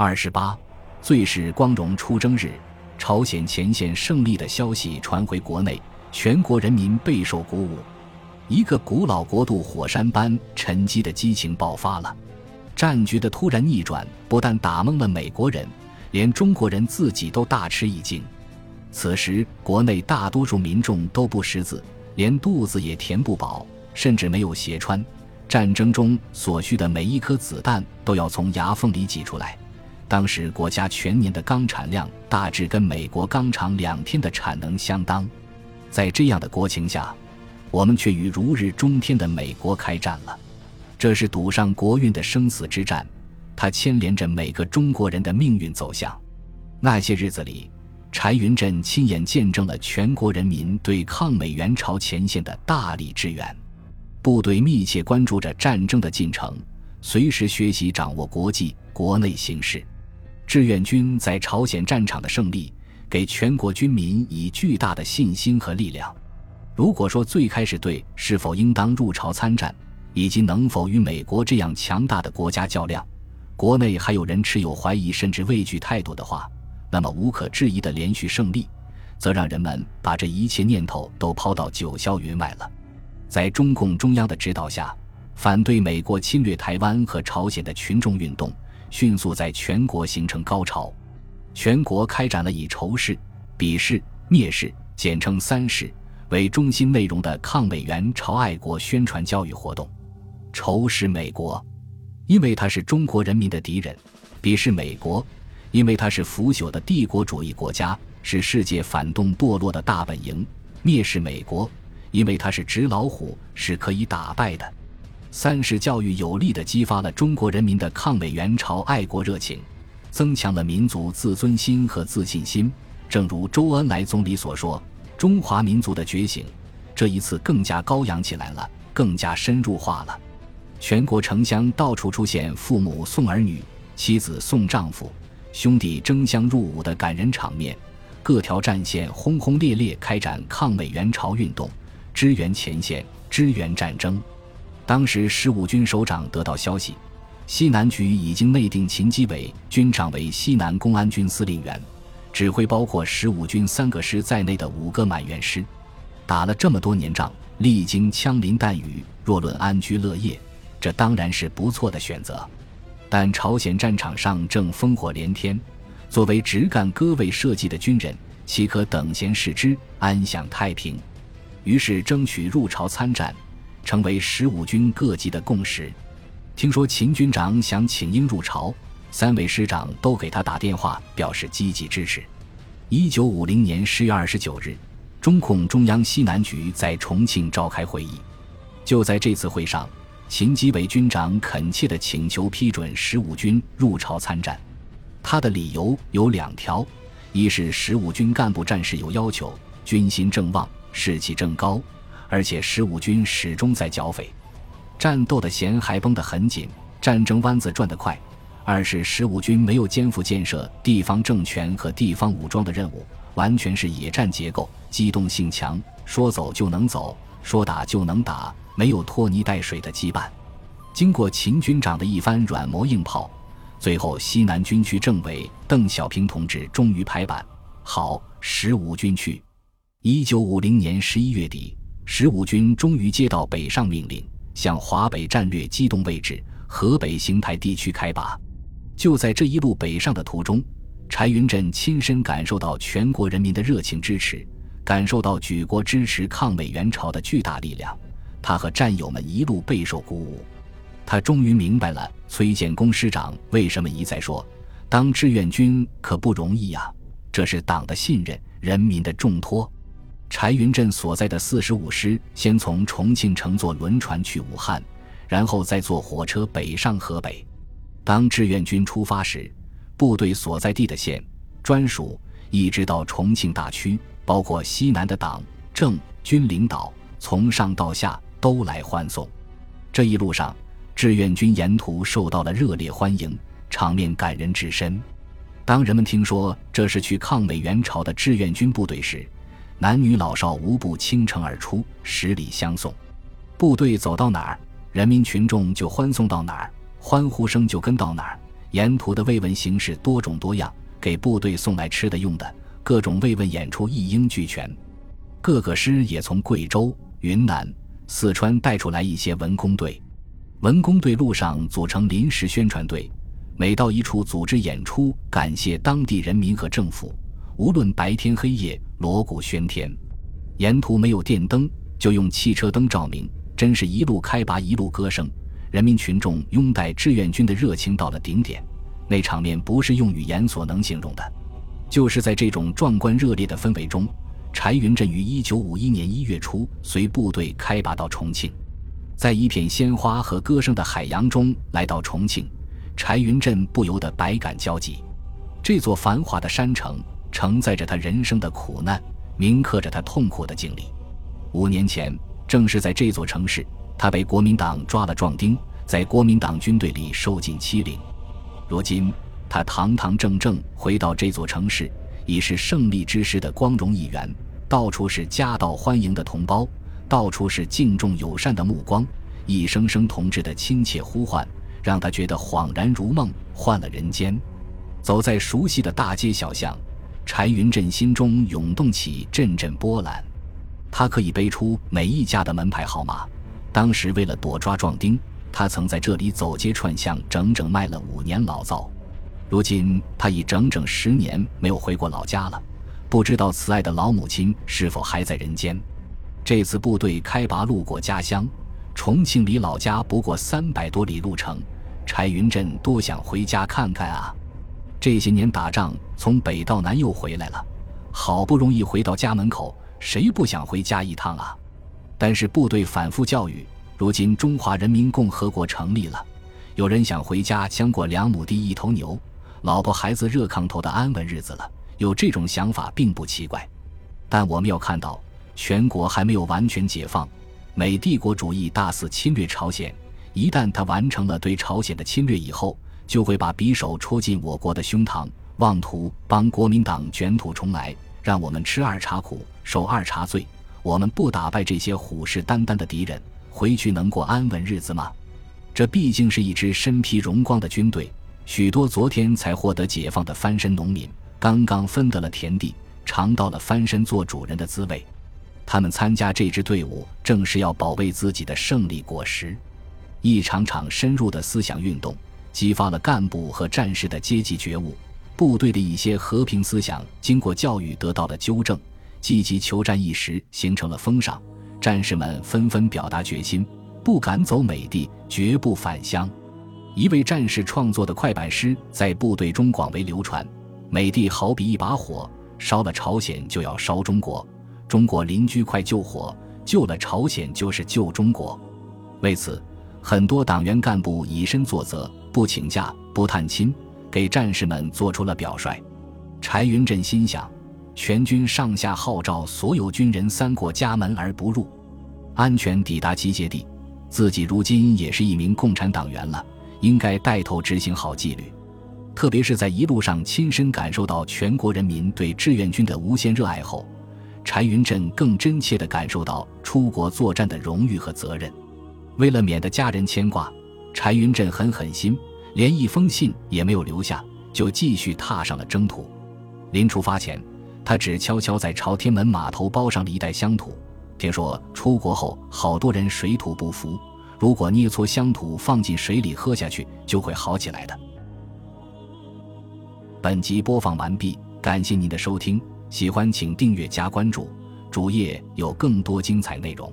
二十八，最是光荣出征日，朝鲜前线胜利的消息传回国内，全国人民备受鼓舞。一个古老国度火山般沉积的激情爆发了。战局的突然逆转，不但打懵了美国人，连中国人自己都大吃一惊。此时，国内大多数民众都不识字，连肚子也填不饱，甚至没有鞋穿。战争中所需的每一颗子弹都要从牙缝里挤出来。当时国家全年的钢产量大致跟美国钢厂两天的产能相当。在这样的国情下，我们却与如日中天的美国开战了，这是赌上国运的生死之战，它牵连着每个中国人的命运走向。那些日子里，柴云振亲眼见证了全国人民对抗美援朝前线的大力支援，部队密切关注着战争的进程，随时学习掌握国际国内形势。志愿军在朝鲜战场的胜利，给全国军民以巨大的信心和力量。如果说最开始对是否应当入朝参战，以及能否与美国这样强大的国家较量，国内还有人持有怀疑甚至畏惧态度的话，那么无可置疑的连续胜利，则让人们把这一切念头都抛到九霄云外了。在中共中央的指导下，反对美国侵略台湾和朝鲜的群众运动迅速在全国形成高潮，全国开展了以仇视、鄙视、蔑视（简称三视）。为中心内容的抗美援朝爱国宣传教育活动，仇视美国，因为他是中国人民的敌人；鄙视美国，因为他是腐朽的帝国主义国家，是世界反动堕落的大本营；蔑视美国，因为他是纸老虎，是可以打败的。三是教育有力地激发了中国人民的抗美援朝爱国热情，增强了民族自尊心和自信心。正如周恩来总理所说。中华民族的觉醒，这一次更加高扬起来了，更加深入化了。全国城乡到处出现父母送儿女、妻子送丈夫、兄弟争相入伍的感人场面。各条战线轰轰烈烈开展抗美援朝运动，支援前线，支援战争。当时十五军首长得到消息，西南局已经内定秦基伟军长为西南公安军司令员。指挥包括十五军三个师在内的五个满员师，打了这么多年仗，历经枪林弹雨，若论安居乐业，这当然是不错的选择。但朝鲜战场上正烽火连天，作为直干戈位设计的军人，岂可等闲视之，安享太平？于是争取入朝参战，成为十五军各级的共识。听说秦军长想请缨入朝。三位师长都给他打电话，表示积极支持。一九五零年十月二十九日，中共中央西南局在重庆召开会议。就在这次会上，秦基伟军长恳切地请求批准十五军入朝参战。他的理由有两条：一是十五军干部战士有要求，军心正旺，士气正高，而且十五军始终在剿匪，战斗的弦还绷得很紧，战争弯子转得快。二是十五军没有肩负建设地方政权和地方武装的任务，完全是野战结构，机动性强，说走就能走，说打就能打，没有拖泥带水的羁绊。经过秦军长的一番软磨硬泡，最后西南军区政委邓小平同志终于拍板，好，十五军去。一九五零年十一月底，十五军终于接到北上命令，向华北战略机动位置河北邢台地区开拔。就在这一路北上的途中，柴云振亲身感受到全国人民的热情支持，感受到举国支持抗美援朝的巨大力量。他和战友们一路备受鼓舞。他终于明白了崔建功师长为什么一再说：“当志愿军可不容易呀，这是党的信任，人民的重托。”柴云振所在的四十五师先从重庆乘坐轮船去武汉，然后再坐火车北上河北。当志愿军出发时，部队所在地的县、专属，一直到重庆大区，包括西南的党政军领导，从上到下都来欢送。这一路上，志愿军沿途受到了热烈欢迎，场面感人至深。当人们听说这是去抗美援朝的志愿军部队时，男女老少无不倾城而出，十里相送。部队走到哪儿，人民群众就欢送到哪儿。欢呼声就跟到哪儿，沿途的慰问形式多种多样，给部队送来吃的用的，各种慰问演出一应俱全。各个师也从贵州、云南、四川带出来一些文工队，文工队路上组成临时宣传队，每到一处组织演出，感谢当地人民和政府，无论白天黑夜，锣鼓喧天。沿途没有电灯，就用汽车灯照明，真是一路开拔一路歌声。人民群众拥戴志愿军的热情到了顶点，那场面不是用语言所能形容的。就是在这种壮观热烈的氛围中，柴云振于一九五一年一月初随部队开拔到重庆，在一片鲜花和歌声的海洋中来到重庆，柴云振不由得百感交集。这座繁华的山城承载着他人生的苦难。铭刻着他痛苦的经历。五年前，正是在这座城市，他被国民党抓了壮丁，在国民党军队里受尽欺凌。如今，他堂堂正正回到这座城市，已是胜利之师的光荣一员。到处是夹道欢迎的同胞，到处是敬重友善的目光，一声声同志的亲切呼唤，让他觉得恍然如梦，换了人间。走在熟悉的大街小巷。柴云振心中涌动起阵阵波澜，他可以背出每一家的门牌号码。当时为了躲抓壮丁，他曾在这里走街串巷，整整卖了五年老灶。如今他已整整十年没有回过老家了，不知道慈爱的老母亲是否还在人间。这次部队开拔路过家乡，重庆离老家不过三百多里路程，柴云振多想回家看看啊。这些年打仗，从北到南又回来了，好不容易回到家门口，谁不想回家一趟啊？但是部队反复教育，如今中华人民共和国成立了，有人想回家相过两亩地一头牛，老婆孩子热炕头的安稳日子了，有这种想法并不奇怪。但我们要看到，全国还没有完全解放，美帝国主义大肆侵略朝鲜，一旦他完成了对朝鲜的侵略以后。就会把匕首戳进我国的胸膛，妄图帮国民党卷土重来，让我们吃二茬苦，受二茬罪。我们不打败这些虎视眈眈的敌人，回去能过安稳日子吗？这毕竟是一支身披荣光的军队，许多昨天才获得解放的翻身农民，刚刚分得了田地，尝到了翻身做主人的滋味。他们参加这支队伍，正是要保卫自己的胜利果实。一场场深入的思想运动。激发了干部和战士的阶级觉悟，部队的一些和平思想经过教育得到了纠正，积极求战意识形成了风尚，战士们纷纷表达决心，不敢走美帝，绝不返乡。一位战士创作的快板诗在部队中广为流传：“美帝好比一把火，烧了朝鲜就要烧中国，中国邻居快救火，救了朝鲜就是救中国。”为此，很多党员干部以身作则。不请假，不探亲，给战士们做出了表率。柴云振心想：全军上下号召所有军人三过家门而不入，安全抵达集结地。自己如今也是一名共产党员了，应该带头执行好纪律。特别是在一路上亲身感受到全国人民对志愿军的无限热爱后，柴云振更真切地感受到出国作战的荣誉和责任。为了免得家人牵挂。柴云振狠狠心，连一封信也没有留下，就继续踏上了征途。临出发前，他只悄悄在朝天门码头包上了一袋乡土。听说出国后好多人水土不服，如果捏搓乡土放进水里喝下去，就会好起来的。本集播放完毕，感谢您的收听，喜欢请订阅加关注，主页有更多精彩内容。